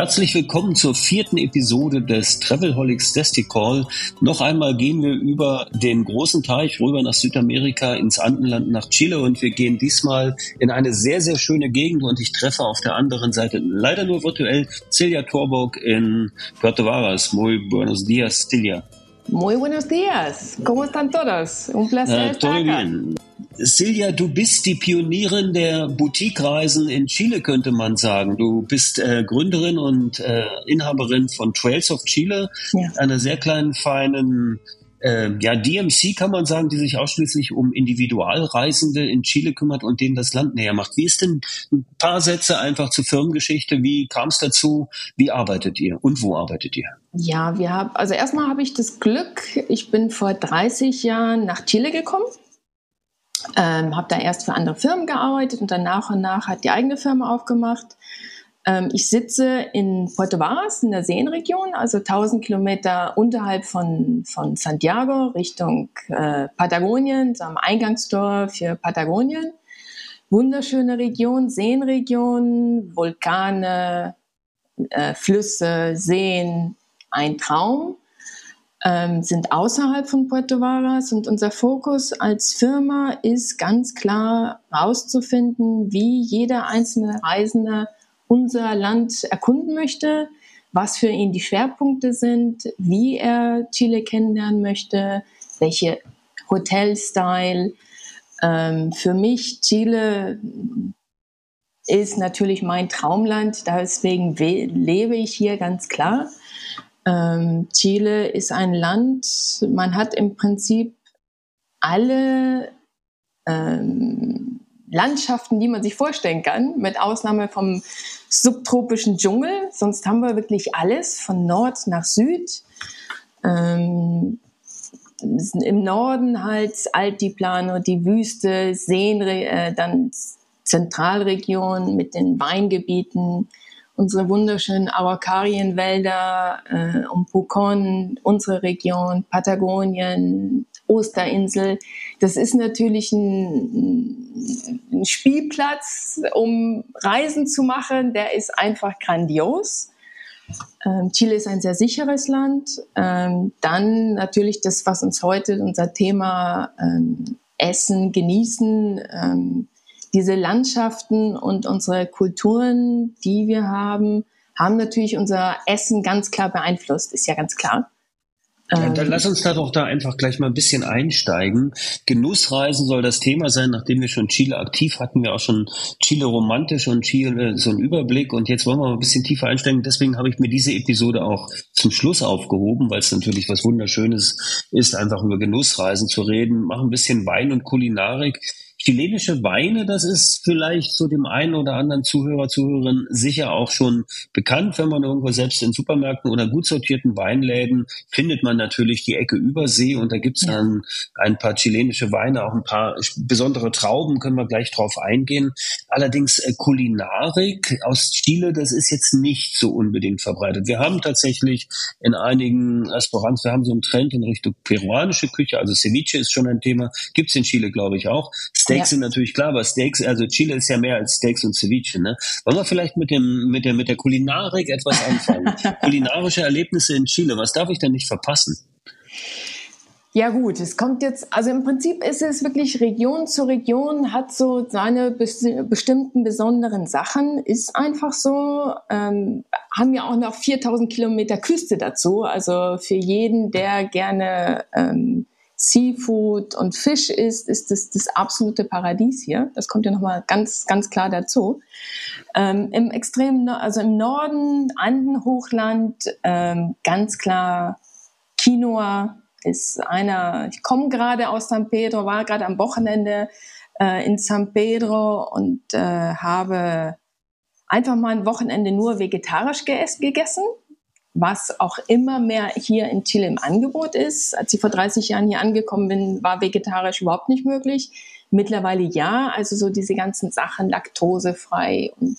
Herzlich willkommen zur vierten Episode des Travelholics Call. Noch einmal gehen wir über den großen Teich rüber nach Südamerika, ins Andenland, nach Chile und wir gehen diesmal in eine sehr, sehr schöne Gegend und ich treffe auf der anderen Seite, leider nur virtuell, Celia Torborg in Puerto Varas. Muy buenos días, Celia. Muy buenos días. ¿Cómo están todos? Un placer äh, estar acá. Bien. Silja, du bist die Pionierin der Boutique-Reisen in Chile, könnte man sagen. Du bist äh, Gründerin und äh, Inhaberin von Trails of Chile, ja. einer sehr kleinen, feinen äh, ja, DMC kann man sagen, die sich ausschließlich um Individualreisende in Chile kümmert und denen das Land näher macht. Wie ist denn ein paar Sätze einfach zur Firmengeschichte? Wie kam es dazu? Wie arbeitet ihr und wo arbeitet ihr? Ja, wir haben, also erstmal habe ich das Glück, ich bin vor 30 Jahren nach Chile gekommen ähm, habe da erst für andere Firmen gearbeitet und dann nach und nach hat die eigene Firma aufgemacht. Ähm, ich sitze in Puerto Varas in der Seenregion, also 1000 Kilometer unterhalb von, von Santiago Richtung äh, Patagonien, so am Eingangstor für Patagonien. Wunderschöne Region, Seenregion, Vulkane, äh, Flüsse, Seen, ein Traum ähm, sind außerhalb von Puerto Varas und unser Fokus als Firma ist ganz klar herauszufinden, wie jeder einzelne Reisende unser Land erkunden möchte, was für ihn die Schwerpunkte sind, wie er Chile kennenlernen möchte, welche Hotelstyle. Ähm, für mich Chile ist natürlich mein Traumland, deswegen lebe ich hier ganz klar. Ähm, Chile ist ein Land, man hat im Prinzip alle ähm, Landschaften, die man sich vorstellen kann, mit Ausnahme vom subtropischen Dschungel. Sonst haben wir wirklich alles von Nord nach Süd. Ähm, Im Norden halt Altiplano, die Wüste, Seen, äh, dann Zentralregion mit den Weingebieten, unsere wunderschönen Araucarienwälder äh, um Pucon, unsere Region, Patagonien, Osterinsel. Das ist natürlich ein, ein Spielplatz, um Reisen zu machen. Der ist einfach grandios. Ähm, Chile ist ein sehr sicheres Land. Ähm, dann natürlich das, was uns heute unser Thema ähm, Essen, Genießen, ähm, diese Landschaften und unsere Kulturen, die wir haben, haben natürlich unser Essen ganz klar beeinflusst, ist ja ganz klar. Ja, dann ähm, lass uns da doch da einfach gleich mal ein bisschen einsteigen. Genussreisen soll das Thema sein, nachdem wir schon Chile aktiv hatten, wir auch schon Chile romantisch und Chile so einen Überblick und jetzt wollen wir mal ein bisschen tiefer einsteigen. Deswegen habe ich mir diese Episode auch zum Schluss aufgehoben, weil es natürlich was Wunderschönes ist, einfach über Genussreisen zu reden, machen ein bisschen Wein und Kulinarik. Chilenische Weine, das ist vielleicht so dem einen oder anderen Zuhörer, Zuhörerin sicher auch schon bekannt. Wenn man irgendwo selbst in Supermärkten oder gut sortierten Weinläden findet man natürlich die Ecke Übersee und da gibt's dann ein paar chilenische Weine, auch ein paar besondere Trauben, können wir gleich drauf eingehen. Allerdings äh, Kulinarik aus Chile, das ist jetzt nicht so unbedingt verbreitet. Wir haben tatsächlich in einigen Restaurants, wir haben so einen Trend in Richtung peruanische Küche, also Ceviche ist schon ein Thema, gibt's in Chile, glaube ich, auch. Steaks ja. sind natürlich klar, aber Steaks, also Chile ist ja mehr als Steaks und Ceviche. Ne? Wollen wir vielleicht mit dem mit der mit der Kulinarik etwas anfangen? Kulinarische Erlebnisse in Chile, was darf ich denn nicht verpassen? Ja gut, es kommt jetzt, also im Prinzip ist es wirklich Region zu Region, hat so seine bes bestimmten besonderen Sachen, ist einfach so, ähm, haben ja auch noch 4000 Kilometer Küste dazu, also für jeden, der gerne ähm, Seafood und Fisch isst, ist das das absolute Paradies hier. Das kommt ja nochmal ganz, ganz klar dazu. Ähm, Im extremen, also im Norden, Andenhochland, ähm, ganz klar Quinoa ist einer, ich komme gerade aus San Pedro, war gerade am Wochenende äh, in San Pedro und äh, habe einfach mal ein Wochenende nur vegetarisch gegessen was auch immer mehr hier in Chile im Angebot ist. Als ich vor 30 Jahren hier angekommen bin, war vegetarisch überhaupt nicht möglich. Mittlerweile ja, also so diese ganzen Sachen, laktosefrei und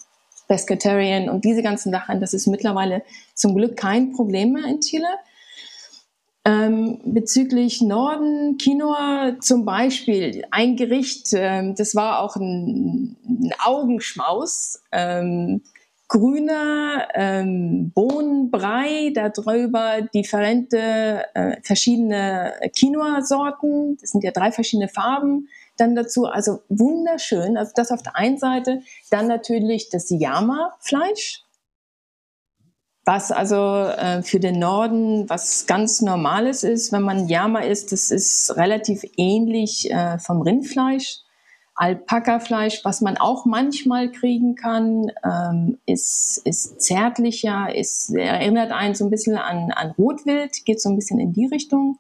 Pescatarian und diese ganzen Sachen, das ist mittlerweile zum Glück kein Problem mehr in Chile. Ähm, bezüglich Norden, Quinoa zum Beispiel, ein Gericht, ähm, das war auch ein, ein Augenschmaus. Ähm, grüner ähm, Bohnenbrei, darüber differente, äh, verschiedene Quinoa-Sorten. Das sind ja drei verschiedene Farben. Dann dazu, also wunderschön. Also das auf der einen Seite. Dann natürlich das Yama-Fleisch. Was also äh, für den Norden was ganz Normales ist, wenn man Yama isst, das ist relativ ähnlich äh, vom Rindfleisch. Alpakafleisch, was man auch manchmal kriegen kann, ähm, ist, ist zärtlicher, ist, erinnert einen so ein bisschen an, an Rotwild, geht so ein bisschen in die Richtung.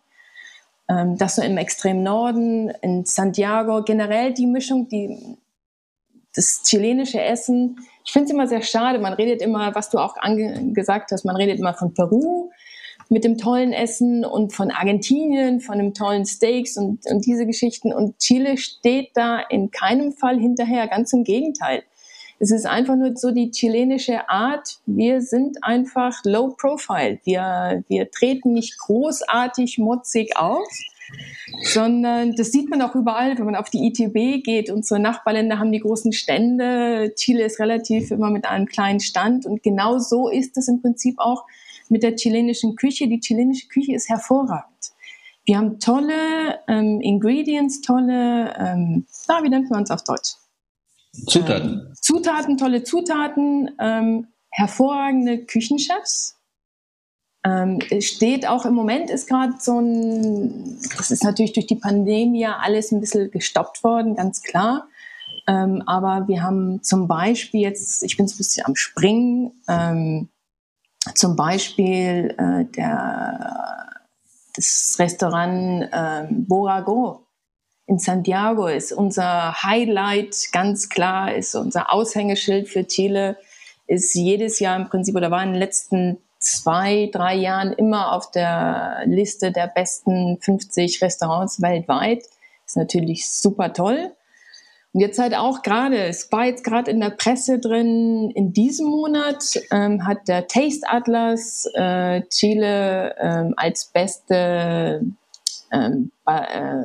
Ähm, das so im extremen Norden, in Santiago, generell die Mischung, die, das chilenische Essen. Ich finde es immer sehr schade, man redet immer, was du auch gesagt hast, man redet immer von Peru, mit dem tollen Essen und von Argentinien, von dem tollen Steaks und, und diese Geschichten. Und Chile steht da in keinem Fall hinterher, ganz im Gegenteil. Es ist einfach nur so die chilenische Art. Wir sind einfach low profile. Wir, wir treten nicht großartig motzig auf, sondern das sieht man auch überall, wenn man auf die ITB geht. Unsere Nachbarländer haben die großen Stände. Chile ist relativ immer mit einem kleinen Stand. Und genau so ist es im Prinzip auch mit der chilenischen Küche. Die chilenische Küche ist hervorragend. Wir haben tolle ähm, Ingredients, tolle, ähm, na, wie nennt man es auf Deutsch? Zutaten. Ähm, Zutaten, tolle Zutaten, ähm, hervorragende Küchenchefs. Ähm, steht auch im Moment ist gerade so ein, das ist natürlich durch die Pandemie alles ein bisschen gestoppt worden, ganz klar. Ähm, aber wir haben zum Beispiel jetzt, ich bin so ein bisschen am Springen, ähm, zum Beispiel äh, der, das Restaurant äh, Borago in Santiago ist unser Highlight, ganz klar, ist unser Aushängeschild für Chile, ist jedes Jahr im Prinzip oder war in den letzten zwei, drei Jahren immer auf der Liste der besten 50 Restaurants weltweit. Ist natürlich super toll. Und jetzt halt auch gerade, es war jetzt gerade in der Presse drin, in diesem Monat ähm, hat der Taste Atlas äh, Chile ähm, als beste, ähm, äh,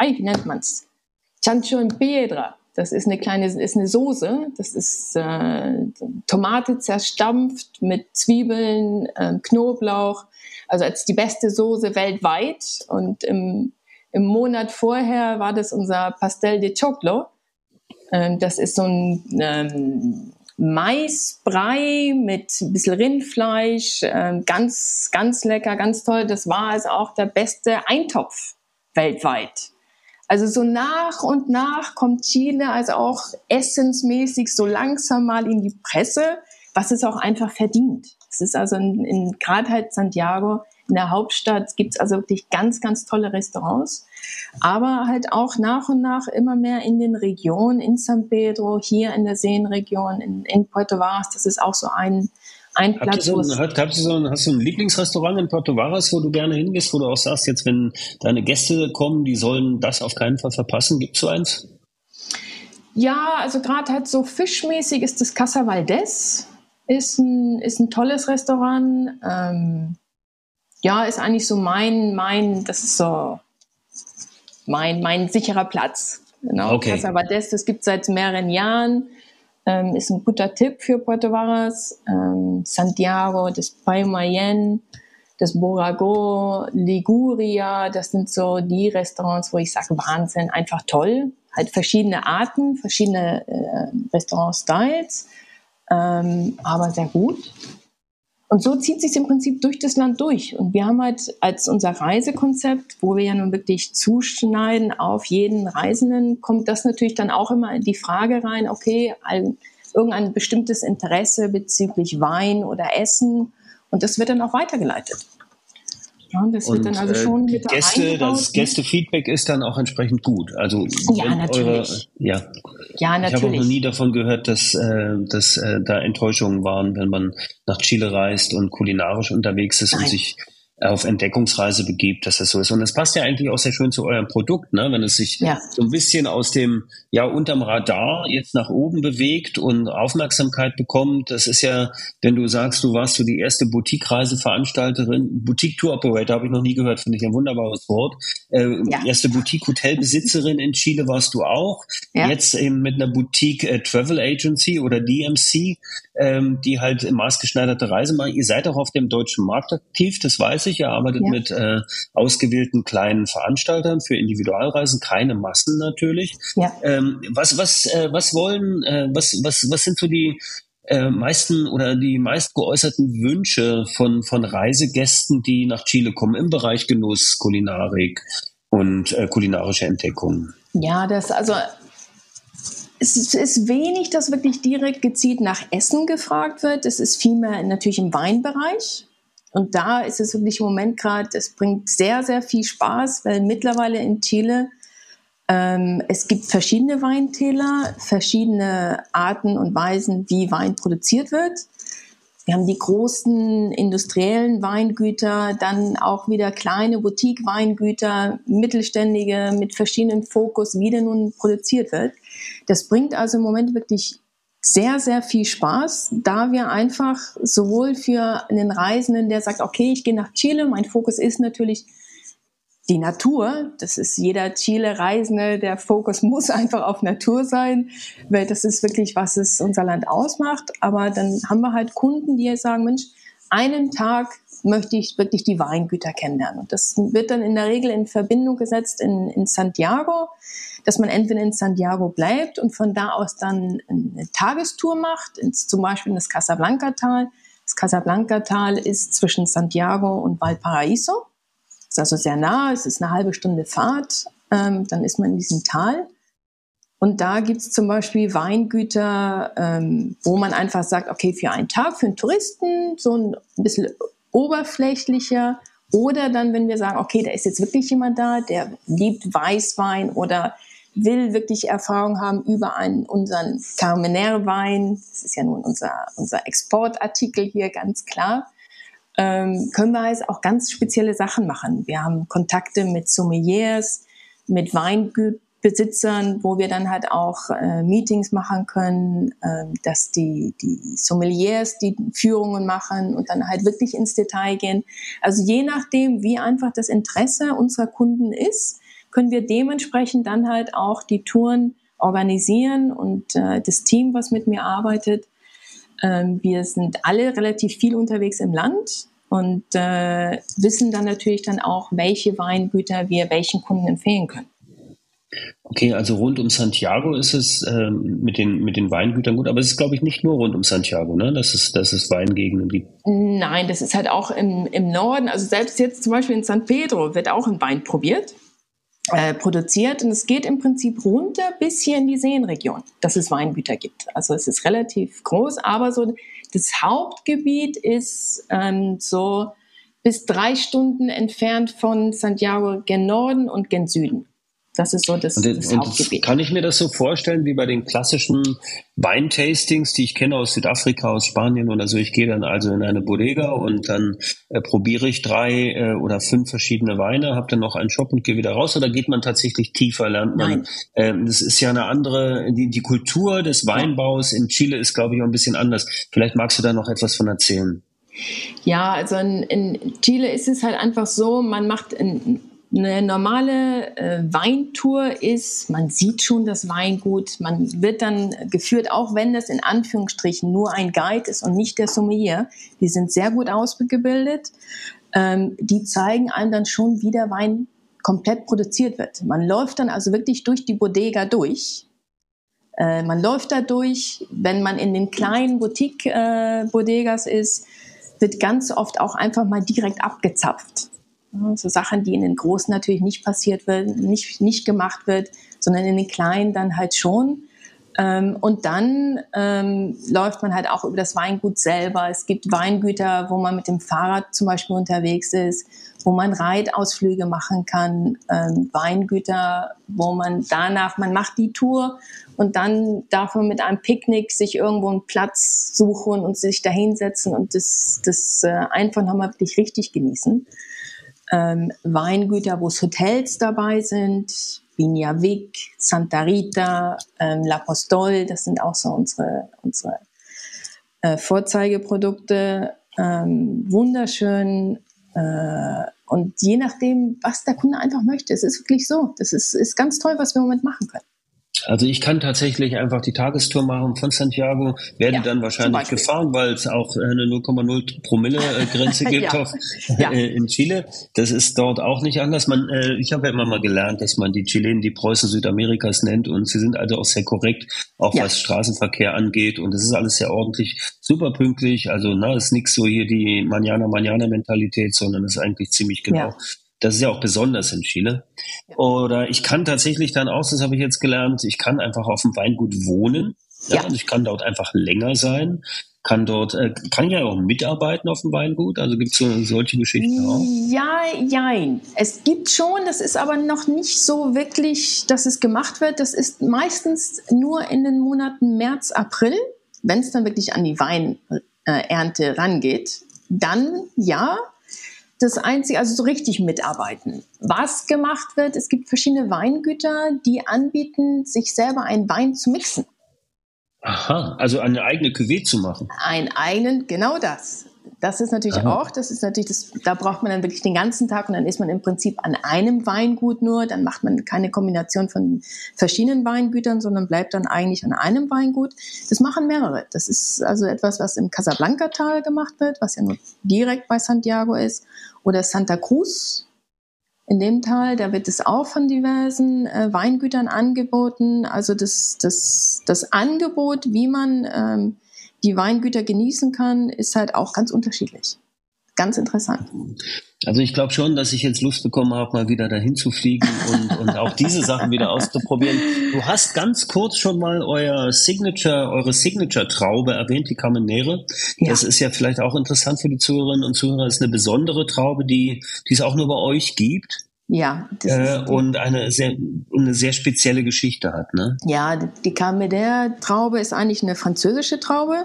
wie nennt man's? Chancho en Piedra. Das ist eine kleine, ist eine Soße. Das ist äh, Tomate zerstampft mit Zwiebeln, äh, Knoblauch. Also als die beste Soße weltweit. Und im, im Monat vorher war das unser Pastel de Choclo ähm, das ist so ein ähm, Maisbrei mit ein bisschen Rindfleisch, ähm, ganz, ganz lecker, ganz toll. Das war also auch der beste Eintopf weltweit. Also so nach und nach kommt Chile also auch essensmäßig so langsam mal in die Presse, was es auch einfach verdient. Es ist also in, in gerade halt Santiago in der Hauptstadt gibt es also wirklich ganz, ganz tolle Restaurants, aber halt auch nach und nach immer mehr in den Regionen, in San Pedro, hier in der Seenregion, in, in Puerto Varas, das ist auch so ein, ein Platz. So, hat, hast, du so ein, hast du ein Lieblingsrestaurant in Puerto Varas, wo du gerne hingehst, wo du auch sagst, jetzt wenn deine Gäste kommen, die sollen das auf keinen Fall verpassen? Gibt es so eins? Ja, also gerade halt so fischmäßig ist das Casa Valdez, ist ein, ist ein tolles Restaurant. Ähm, ja, ist eigentlich so mein, mein, das ist so mein, mein sicherer Platz. Genau. Okay. Casa Valdez, das gibt es seit mehreren Jahren. Ähm, ist ein guter Tipp für Puerto Varas. Ähm, Santiago, das Paimayen, das Borago, Liguria, das sind so die Restaurants, wo ich sage, Wahnsinn, einfach toll. Halt verschiedene Arten, verschiedene äh, Restaurant-Styles, ähm, aber sehr gut. Und so zieht sich im Prinzip durch das Land durch. Und wir haben halt als unser Reisekonzept, wo wir ja nun wirklich zuschneiden auf jeden Reisenden, kommt das natürlich dann auch immer in die Frage rein, okay, ein, irgendein bestimmtes Interesse bezüglich Wein oder Essen. Und das wird dann auch weitergeleitet. Ja, das wird dann also äh, schon mit Gäste, das ne? Gästefeedback ist dann auch entsprechend gut. Also ja, natürlich. Eure, ja. ja, natürlich. Ich habe auch noch nie davon gehört, dass, äh, dass äh, da Enttäuschungen waren, wenn man nach Chile reist und kulinarisch unterwegs ist Nein. und sich auf Entdeckungsreise begibt, dass das so ist. Und das passt ja eigentlich auch sehr schön zu eurem Produkt, ne? wenn es sich ja. so ein bisschen aus dem, ja, unterm Radar jetzt nach oben bewegt und Aufmerksamkeit bekommt. Das ist ja, wenn du sagst, du warst so die erste Boutique-Reiseveranstalterin, Boutique-Tour-Operator habe ich noch nie gehört, finde ich ein wunderbares Wort. Äh, ja. Erste Boutique-Hotelbesitzerin in Chile warst du auch. Ja. Jetzt eben mit einer Boutique-Travel äh, Agency oder DMC, ähm, die halt maßgeschneiderte Reise machen. Ihr seid auch auf dem deutschen Markt aktiv, das weiß ich. Er arbeitet ja. mit äh, ausgewählten kleinen Veranstaltern für Individualreisen, keine Massen natürlich. Ja. Ähm, was, was, äh, was wollen, äh, was, was, was sind so die äh, meisten oder die meist geäußerten Wünsche von, von Reisegästen, die nach Chile kommen im Bereich Genuss, Kulinarik und äh, kulinarische Entdeckungen? Ja, das also es ist wenig, dass wirklich direkt gezielt nach Essen gefragt wird. Es ist vielmehr natürlich im Weinbereich. Und da ist es wirklich im Moment gerade, es bringt sehr, sehr viel Spaß, weil mittlerweile in Chile ähm, es gibt verschiedene Weintäler, verschiedene Arten und Weisen, wie Wein produziert wird. Wir haben die großen industriellen Weingüter, dann auch wieder kleine Boutique-Weingüter, mittelständige mit verschiedenen Fokus, wie der nun produziert wird. Das bringt also im Moment wirklich sehr, sehr viel Spaß, da wir einfach sowohl für einen Reisenden, der sagt, okay, ich gehe nach Chile, mein Fokus ist natürlich die Natur. Das ist jeder Chile-Reisende, der Fokus muss einfach auf Natur sein, weil das ist wirklich, was es unser Land ausmacht. Aber dann haben wir halt Kunden, die sagen, Mensch, einen Tag möchte ich wirklich die Weingüter kennenlernen. Und das wird dann in der Regel in Verbindung gesetzt in, in Santiago dass man entweder in Santiago bleibt und von da aus dann eine Tagestour macht, ins, zum Beispiel in das Casablanca-Tal. Das Casablanca-Tal ist zwischen Santiago und Valparaiso. Ist also sehr nah, es ist eine halbe Stunde Fahrt. Ähm, dann ist man in diesem Tal. Und da gibt es zum Beispiel Weingüter, ähm, wo man einfach sagt, okay, für einen Tag, für einen Touristen, so ein bisschen oberflächlicher. Oder dann, wenn wir sagen, okay, da ist jetzt wirklich jemand da, der liebt Weißwein oder will wirklich Erfahrung haben über einen, unseren Carmenère-Wein, das ist ja nun unser, unser Exportartikel hier ganz klar, ähm, können wir halt auch ganz spezielle Sachen machen. Wir haben Kontakte mit Sommeliers, mit Weinbesitzern, wo wir dann halt auch äh, Meetings machen können, äh, dass die, die Sommeliers die Führungen machen und dann halt wirklich ins Detail gehen. Also je nachdem, wie einfach das Interesse unserer Kunden ist, können wir dementsprechend dann halt auch die Touren organisieren und äh, das Team, was mit mir arbeitet, äh, wir sind alle relativ viel unterwegs im Land und äh, wissen dann natürlich dann auch, welche Weingüter wir welchen Kunden empfehlen können. Okay, also rund um Santiago ist es ähm, mit, den, mit den Weingütern gut, aber es ist, glaube ich, nicht nur rund um Santiago, ne? dass, es, dass es Weingegenden gibt. Nein, das ist halt auch im, im Norden. Also selbst jetzt zum Beispiel in San Pedro wird auch ein Wein probiert äh, produziert und es geht im Prinzip runter bis hier in die Seenregion, dass es Weingüter gibt. Also es ist relativ groß, aber so das Hauptgebiet ist ähm, so bis drei Stunden entfernt von Santiago gen Norden und gen Süden. Das ist so das, und, das und Hauptgebiet. Kann ich mir das so vorstellen wie bei den klassischen Weintastings, die ich kenne aus Südafrika, aus Spanien oder so? Ich gehe dann also in eine Bodega und dann äh, probiere ich drei äh, oder fünf verschiedene Weine, habe dann noch einen Shop und gehe wieder raus. Oder geht man tatsächlich tiefer? Lernt man? Äh, das ist ja eine andere, die, die Kultur des Weinbaus in Chile ist, glaube ich, auch ein bisschen anders. Vielleicht magst du da noch etwas von erzählen. Ja, also in, in Chile ist es halt einfach so, man macht in, eine normale äh, Weintour ist, man sieht schon das Weingut, man wird dann geführt, auch wenn das in Anführungsstrichen nur ein Guide ist und nicht der Sommelier. Die sind sehr gut ausgebildet. Ähm, die zeigen einem dann schon, wie der Wein komplett produziert wird. Man läuft dann also wirklich durch die Bodega durch. Äh, man läuft da durch, wenn man in den kleinen Boutique-Bodegas äh, ist, wird ganz oft auch einfach mal direkt abgezapft. So Sachen, die in den Großen natürlich nicht passiert wird, nicht, nicht gemacht wird, sondern in den Kleinen dann halt schon. Ähm, und dann ähm, läuft man halt auch über das Weingut selber. Es gibt Weingüter, wo man mit dem Fahrrad zum Beispiel unterwegs ist, wo man Reitausflüge machen kann, ähm, Weingüter, wo man danach, man macht die Tour und dann darf man mit einem Picknick sich irgendwo einen Platz suchen und sich da hinsetzen und das, das äh, einfach nochmal wirklich richtig genießen. Ähm, Weingüter, wo es Hotels dabei sind, Vigna Vic, Santa Rita, ähm, La Postol, das sind auch so unsere, unsere äh, Vorzeigeprodukte. Ähm, wunderschön. Äh, und je nachdem, was der Kunde einfach möchte. Es ist wirklich so. Das ist, ist ganz toll, was wir im Moment machen können. Also ich kann tatsächlich einfach die Tagestour machen von Santiago, werde ja, dann wahrscheinlich gefahren, weil es auch eine 0,0 Promille äh, Grenze gibt ja. Auf, ja. Äh, in Chile. Das ist dort auch nicht anders. Man, äh, ich habe ja immer mal gelernt, dass man die Chilenen die Preußen Südamerikas nennt und sie sind also auch sehr korrekt, auch was Straßenverkehr angeht und es ist alles sehr ordentlich, super pünktlich. Also na, ist nichts so hier die Manana Manana Mentalität, sondern ist eigentlich ziemlich genau das ist ja auch besonders in Chile. Oder ich kann tatsächlich dann auch, das habe ich jetzt gelernt, ich kann einfach auf dem Weingut wohnen. Ja. ja. Ich kann dort einfach länger sein, kann dort, äh, kann ja auch mitarbeiten auf dem Weingut. Also gibt es so, solche Geschichten auch? Ja, jein. Es gibt schon, das ist aber noch nicht so wirklich, dass es gemacht wird. Das ist meistens nur in den Monaten März, April, wenn es dann wirklich an die Weinernte rangeht. Dann ja, das Einzige, also so richtig mitarbeiten. Was gemacht wird, es gibt verschiedene Weingüter, die anbieten, sich selber einen Wein zu mixen. Aha, also eine eigene Cuvée zu machen. Einen eigenen, genau das. Das ist natürlich Aha. auch, das ist natürlich, das, da braucht man dann wirklich den ganzen Tag und dann ist man im Prinzip an einem Weingut nur, dann macht man keine Kombination von verschiedenen Weingütern, sondern bleibt dann eigentlich an einem Weingut. Das machen mehrere. Das ist also etwas, was im Casablanca-Tal gemacht wird, was ja nur direkt bei Santiago ist, oder Santa Cruz. In dem Tal, da wird es auch von diversen äh, Weingütern angeboten. Also das, das, das Angebot, wie man ähm, die Weingüter genießen kann, ist halt auch ganz unterschiedlich. Ganz interessant. Also ich glaube schon, dass ich jetzt Lust bekommen habe, mal wieder dahin zu fliegen und, und auch diese Sachen wieder auszuprobieren. Du hast ganz kurz schon mal euer Signature, eure Signature-Traube erwähnt, die Carmenere. Ja. Das ist ja vielleicht auch interessant für die Zuhörerinnen und Zuhörer. Das ist eine besondere Traube, die, die es auch nur bei euch gibt. Ja. Äh, und eine sehr, eine sehr spezielle Geschichte hat, ne? Ja, die Carmenere-Traube ist eigentlich eine französische Traube,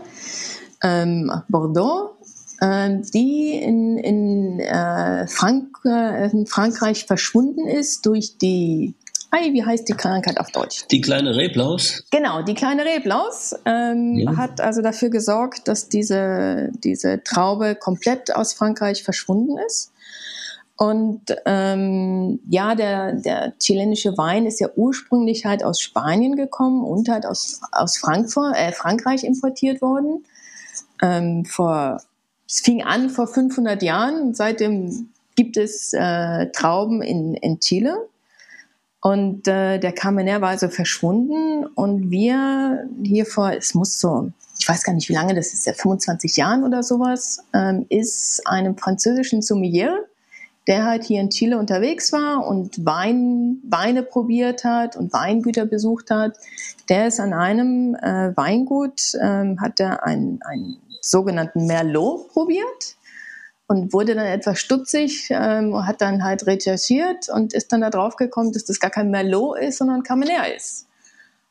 ähm, Bordeaux, äh, die in, in, äh, Frank äh, in Frankreich verschwunden ist durch die Hi, wie heißt die Krankheit auf Deutsch? Die kleine Reblaus? Genau, die kleine Reblaus ähm, ja. hat also dafür gesorgt, dass diese, diese Traube komplett aus Frankreich verschwunden ist. Und ähm, ja, der, der chilenische Wein ist ja ursprünglich halt aus Spanien gekommen und halt aus, aus Frankfurt, äh, Frankreich importiert worden. Ähm, vor, es fing an vor 500 Jahren. Seitdem gibt es äh, Trauben in, in Chile. Und äh, der Carmener war also verschwunden und wir hier vor, es muss so, ich weiß gar nicht wie lange, das ist ja 25 Jahren oder sowas, ähm, ist einem französischen Sommelier der halt hier in Chile unterwegs war und Wein, Weine probiert hat und Weingüter besucht hat, der ist an einem äh, Weingut, ähm, hat er einen, einen sogenannten Merlot probiert und wurde dann etwas stutzig, ähm, hat dann halt recherchiert und ist dann da drauf gekommen, dass das gar kein Merlot ist, sondern Cabernet ist.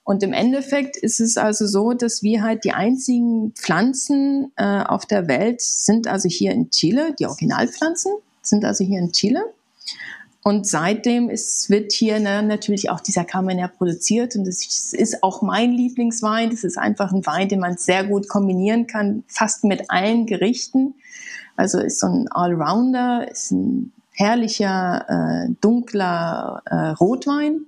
Und im Endeffekt ist es also so, dass wir halt die einzigen Pflanzen äh, auf der Welt sind also hier in Chile, die Originalpflanzen sind also hier in Chile. Und seitdem ist, wird hier ne, natürlich auch dieser Cabernet produziert und das ist auch mein Lieblingswein. Das ist einfach ein Wein, den man sehr gut kombinieren kann, fast mit allen Gerichten. Also ist so ein Allrounder, ist ein herrlicher, äh, dunkler äh, Rotwein.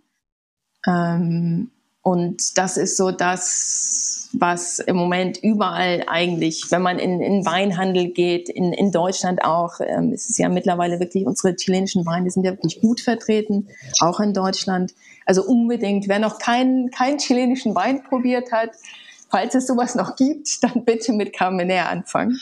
Ähm, und das ist so das, was im Moment überall eigentlich, wenn man in, in Weinhandel geht, in, in Deutschland auch, ähm, ist es ja mittlerweile wirklich, unsere chilenischen Weine sind ja wirklich gut vertreten, auch in Deutschland. Also unbedingt, wer noch keinen, keinen chilenischen Wein probiert hat, falls es sowas noch gibt, dann bitte mit Carmener anfangen.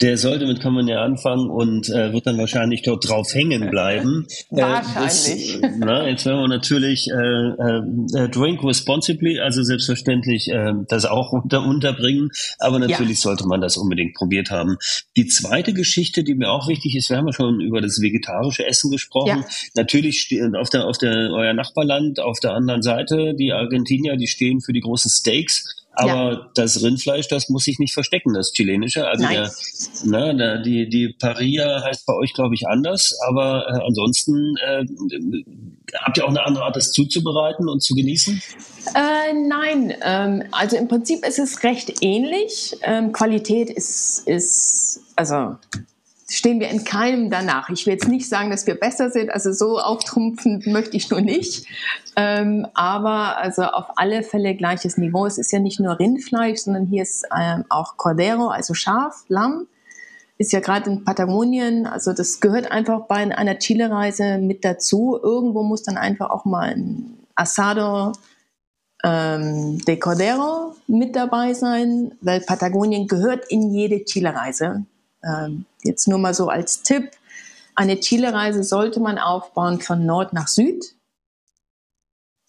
Der sollte mit kann man ja anfangen und äh, wird dann wahrscheinlich dort drauf hängen bleiben. wahrscheinlich. Äh, das, na, jetzt werden wir natürlich äh, äh, drink responsibly, also selbstverständlich äh, das auch unter, unterbringen, aber natürlich ja. sollte man das unbedingt probiert haben. Die zweite Geschichte, die mir auch wichtig ist, wir haben ja schon über das vegetarische Essen gesprochen. Ja. Natürlich steht auf der auf der euer Nachbarland auf der anderen Seite die Argentinier, die stehen für die großen Steaks. Aber ja. das Rindfleisch, das muss sich nicht verstecken, das chilenische. Also Nein. der, na, der, die, die Paria heißt bei euch, glaube ich, anders. Aber äh, ansonsten äh, habt ihr auch eine andere Art, das zuzubereiten und zu genießen? Äh, nein, ähm, also im Prinzip ist es recht ähnlich. Ähm, Qualität ist, ist, also stehen wir in keinem danach. Ich will jetzt nicht sagen, dass wir besser sind, also so auftrumpfen möchte ich nur nicht. Ähm, aber also auf alle Fälle gleiches Niveau. Es ist ja nicht nur Rindfleisch, sondern hier ist ähm, auch Cordero, also Schaf, Lamm. Ist ja gerade in Patagonien, also das gehört einfach bei einer Chile-Reise mit dazu. Irgendwo muss dann einfach auch mal ein Asado ähm, de Cordero mit dabei sein, weil Patagonien gehört in jede Chile-Reise. Ähm, jetzt nur mal so als Tipp. Eine Chile-Reise sollte man aufbauen von Nord nach Süd,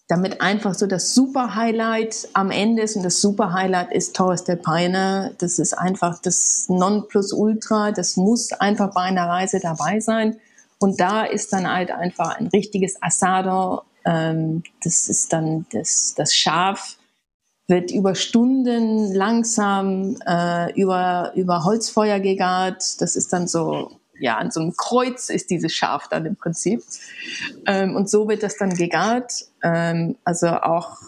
damit einfach so das Super-Highlight am Ende ist. Und das Super-Highlight ist Torres del Paine. Das ist einfach das Nonplusultra. Das muss einfach bei einer Reise dabei sein. Und da ist dann halt einfach ein richtiges Asado. Ähm, das ist dann das, das Schaf wird über Stunden langsam äh, über, über Holzfeuer gegart. Das ist dann so, ja, an so einem Kreuz ist dieses Schaf dann im Prinzip. Ähm, und so wird das dann gegart. Ähm, also auch,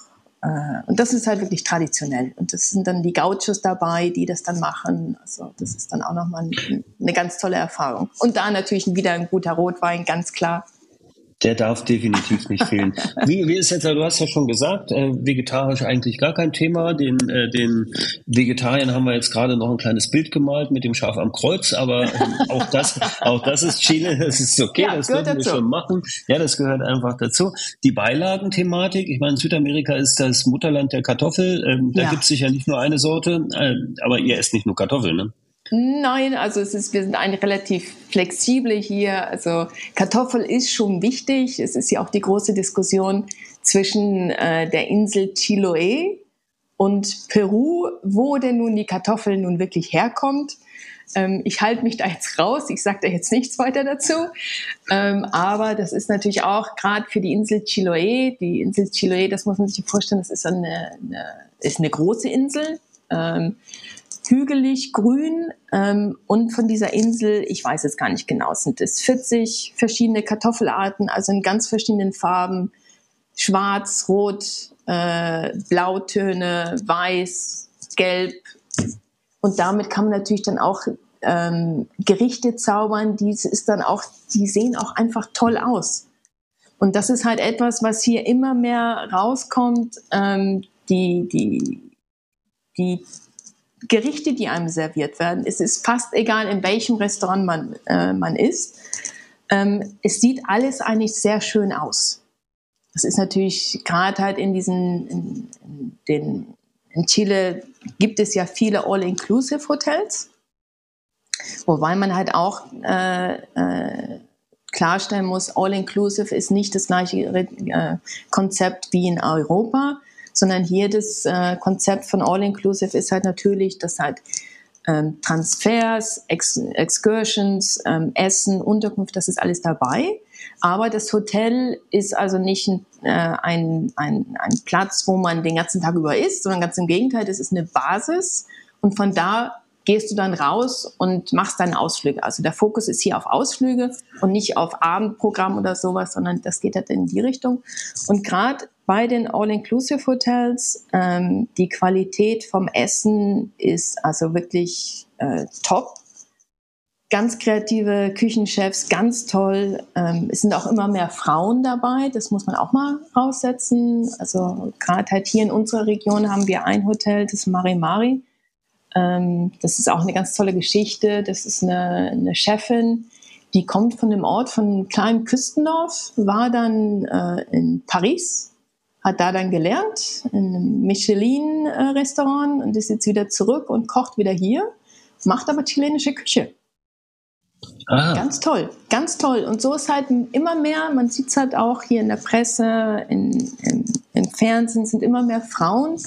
äh, und das ist halt wirklich traditionell. Und das sind dann die Gauchos dabei, die das dann machen. Also das ist dann auch nochmal ein, eine ganz tolle Erfahrung. Und da natürlich wieder ein guter Rotwein, ganz klar. Der darf definitiv nicht fehlen. Wie, wie ist jetzt, du hast ja schon gesagt, äh, vegetarisch eigentlich gar kein Thema. Den, äh, den Vegetariern haben wir jetzt gerade noch ein kleines Bild gemalt mit dem Schaf am Kreuz, aber äh, auch das, auch das ist Chile, das ist okay, ja, das können wir schon machen. Ja, das gehört einfach dazu. Die Beilagenthematik, ich meine, Südamerika ist das Mutterland der Kartoffel. Ähm, da ja. gibt es sicher nicht nur eine Sorte, äh, aber ihr esst nicht nur Kartoffeln, ne? Nein, also es ist, wir sind eigentlich relativ flexibel hier. Also Kartoffel ist schon wichtig. Es ist ja auch die große Diskussion zwischen äh, der Insel Chiloé und Peru, wo denn nun die Kartoffel nun wirklich herkommt. Ähm, ich halte mich da jetzt raus. Ich sage da jetzt nichts weiter dazu. Ähm, aber das ist natürlich auch gerade für die Insel Chiloé. Die Insel Chiloé, das muss man sich vorstellen, das ist eine, eine ist eine große Insel. Ähm, hügelig, grün ähm, und von dieser Insel, ich weiß jetzt gar nicht genau, sind es 40 verschiedene Kartoffelarten, also in ganz verschiedenen Farben, schwarz, rot, äh, Blautöne, weiß, gelb. Und damit kann man natürlich dann auch ähm, Gerichte zaubern, die ist dann auch, die sehen auch einfach toll aus. Und das ist halt etwas, was hier immer mehr rauskommt. Ähm, die, die, die Gerichte, die einem serviert werden. Es ist fast egal, in welchem Restaurant man, äh, man ist. Ähm, es sieht alles eigentlich sehr schön aus. Das ist natürlich gerade halt in diesen, in, in, den, in Chile gibt es ja viele All-Inclusive-Hotels, wobei man halt auch äh, äh, klarstellen muss, All-Inclusive ist nicht das gleiche äh, Konzept wie in Europa sondern hier das äh, Konzept von All-Inclusive ist halt natürlich, dass halt ähm, Transfers, Ex Excursions, ähm, Essen, Unterkunft, das ist alles dabei. Aber das Hotel ist also nicht ein, äh, ein, ein, ein Platz, wo man den ganzen Tag über ist, sondern ganz im Gegenteil, das ist eine Basis. Und von da gehst du dann raus und machst deine Ausflüge. Also der Fokus ist hier auf Ausflüge und nicht auf Abendprogramm oder sowas, sondern das geht halt in die Richtung. Und gerade bei den All-Inclusive-Hotels. Ähm, die Qualität vom Essen ist also wirklich äh, top. Ganz kreative Küchenchefs, ganz toll. Ähm, es sind auch immer mehr Frauen dabei, das muss man auch mal raussetzen. Also gerade halt hier in unserer Region haben wir ein Hotel, das Mari Mari. Ähm, das ist auch eine ganz tolle Geschichte. Das ist eine, eine Chefin, die kommt von dem Ort, von einem kleinen Küstendorf, war dann äh, in Paris hat da dann gelernt in einem Michelin-Restaurant und ist jetzt wieder zurück und kocht wieder hier macht aber chilenische Küche. Ah. Ganz toll, ganz toll. Und so ist halt immer mehr, man sieht es halt auch hier in der Presse, in, in, im Fernsehen, sind immer mehr Frauen,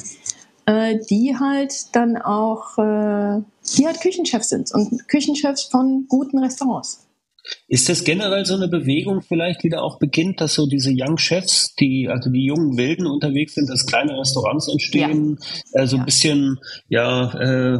äh, die halt dann auch, äh, die halt Küchenchefs sind und Küchenchefs von guten Restaurants. Ist das generell so eine Bewegung vielleicht, die da auch beginnt, dass so diese Young Chefs, die, also die jungen Wilden unterwegs sind, dass kleine Restaurants entstehen, ja. äh, so ein bisschen, ja, äh,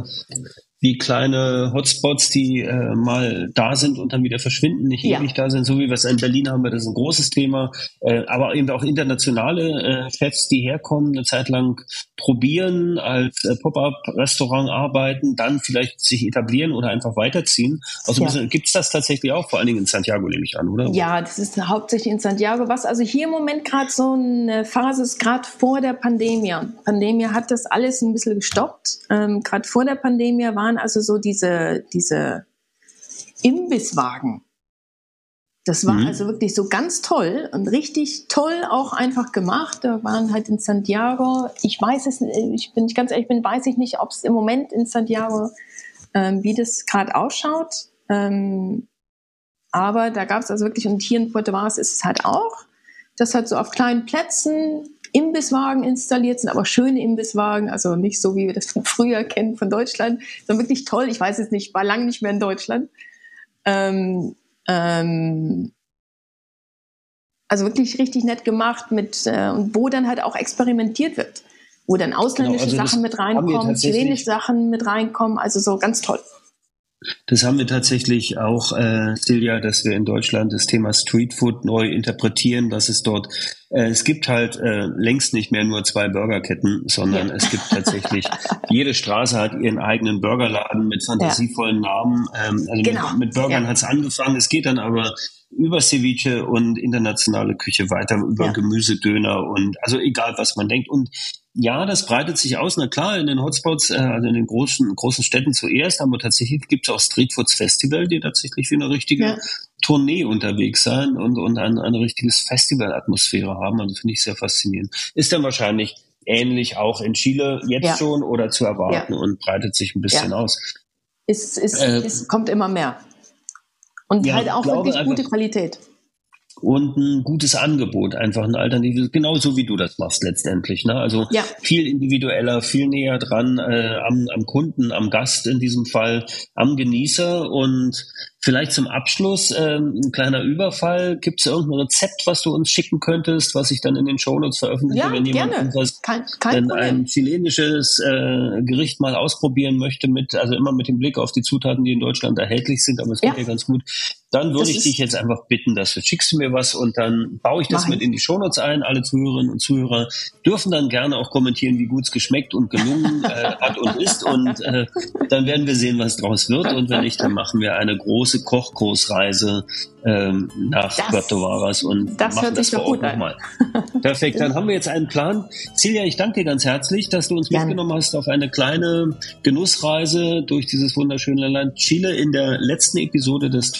wie kleine Hotspots, die äh, mal da sind und dann wieder verschwinden, nicht ja. ewig da sind, so wie wir es in Berlin haben, das ist ein großes Thema, äh, aber eben auch internationale äh, Chefs, die herkommen, eine Zeit lang probieren, als äh, Pop-up-Restaurant arbeiten, dann vielleicht sich etablieren oder einfach weiterziehen. Also ja. gibt es das tatsächlich auch, vor allen Dingen in Santiago nehme ich an, oder? Ja, das ist hauptsächlich in Santiago. Was also hier im Moment gerade so eine Phase ist, gerade vor der Pandemie. Pandemie hat das alles ein bisschen gestoppt. Ähm, gerade vor der Pandemie waren waren also so diese, diese Imbisswagen. Das war mhm. also wirklich so ganz toll und richtig toll auch einfach gemacht. Da waren halt in Santiago, ich weiß es, ich bin ganz ehrlich, bin, weiß ich nicht, ob es im Moment in Santiago, ähm, wie das gerade ausschaut. Ähm, aber da gab es also wirklich, und hier in Puerto Varas ist es halt auch, das halt so auf kleinen Plätzen Imbisswagen installiert sind, aber schöne Imbisswagen, also nicht so, wie wir das von früher kennen von Deutschland, sondern wirklich toll. Ich weiß es nicht, war lange nicht mehr in Deutschland. Ähm, ähm, also wirklich richtig nett gemacht mit äh, und wo dann halt auch experimentiert wird, wo dann ausländische genau, also Sachen mit reinkommen, chilenische Sachen mit reinkommen, also so ganz toll. Das haben wir tatsächlich auch, äh, Silja, dass wir in Deutschland das Thema Streetfood neu interpretieren, dass es dort, äh, es gibt halt äh, längst nicht mehr nur zwei Burgerketten, sondern ja. es gibt tatsächlich, jede Straße hat ihren eigenen Burgerladen mit fantasievollen ja. Namen. Ähm, also genau. mit, mit Burgern ja. hat es angefangen, es geht dann aber über Ceviche und internationale Küche weiter, über ja. Gemüsedöner und also egal, was man denkt. Und ja, das breitet sich aus. Na klar, in den Hotspots, äh, also in den großen, großen Städten zuerst, aber tatsächlich gibt es auch Streetfoods Festival, die tatsächlich wie eine richtige ja. Tournee unterwegs sein und, und ein, eine richtiges Festival-Atmosphäre haben. Also finde ich sehr faszinierend. Ist dann wahrscheinlich ähnlich auch in Chile jetzt ja. schon oder zu erwarten ja. und breitet sich ein bisschen aus. Es, es, äh, es kommt immer mehr. Und halt auch wirklich gute Qualität und ein gutes Angebot, einfach ein Alternative, genauso wie du das machst letztendlich. Ne? Also ja. viel individueller, viel näher dran äh, am, am Kunden, am Gast in diesem Fall, am Genießer und Vielleicht zum Abschluss ähm, ein kleiner Überfall. Gibt es irgendein Rezept, was du uns schicken könntest, was ich dann in den Shownotes veröffentliche, ja, wenn jemand gerne. kein, kein ein chilenisches äh, Gericht mal ausprobieren möchte, mit also immer mit dem Blick auf die Zutaten, die in Deutschland erhältlich sind, aber es geht ja ganz gut. Dann würde ich dich jetzt einfach bitten, dass du schickst mir was und dann baue ich das mit in die Shownotes ein. Alle Zuhörerinnen und Zuhörer dürfen dann gerne auch kommentieren, wie gut es geschmeckt und gelungen äh, hat und ist. Und äh, dann werden wir sehen, was draus wird. Und wenn nicht, dann machen wir eine große Kochkursreise ähm, nach Puerto Varas und das machen das vor Ort nochmal. Perfekt, dann haben wir jetzt einen Plan. Silja, ich danke dir ganz herzlich, dass du uns Gerne. mitgenommen hast auf eine kleine Genussreise durch dieses wunderschöne Land Chile in der letzten Episode des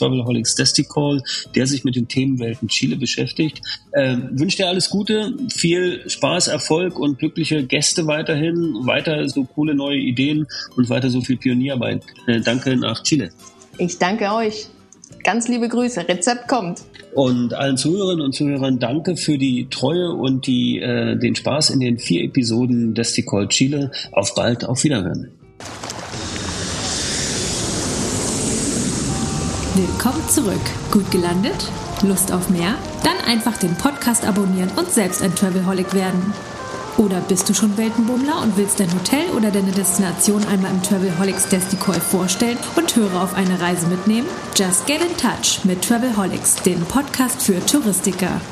Travelholics Call, der sich mit den Themenwelten Chile beschäftigt. Ähm, wünsche dir alles Gute, viel Spaß, Erfolg und glückliche Gäste weiterhin, weiter so coole neue Ideen und weiter so viel Pionierarbeit. Äh, danke nach Chile. Ich danke euch. Ganz liebe Grüße. Rezept kommt. Und allen Zuhörerinnen und Zuhörern danke für die Treue und die, äh, den Spaß in den vier Episoden des Ticol Chile. Auf bald, auf Wiederhören. Willkommen zurück. Gut gelandet? Lust auf mehr? Dann einfach den Podcast abonnieren und selbst ein Travelholic werden. Oder bist du schon Weltenbummler und willst dein Hotel oder deine Destination einmal im Travelholics Desticoi vorstellen und Hörer auf eine Reise mitnehmen? Just get in touch mit Travelholics, dem Podcast für Touristiker.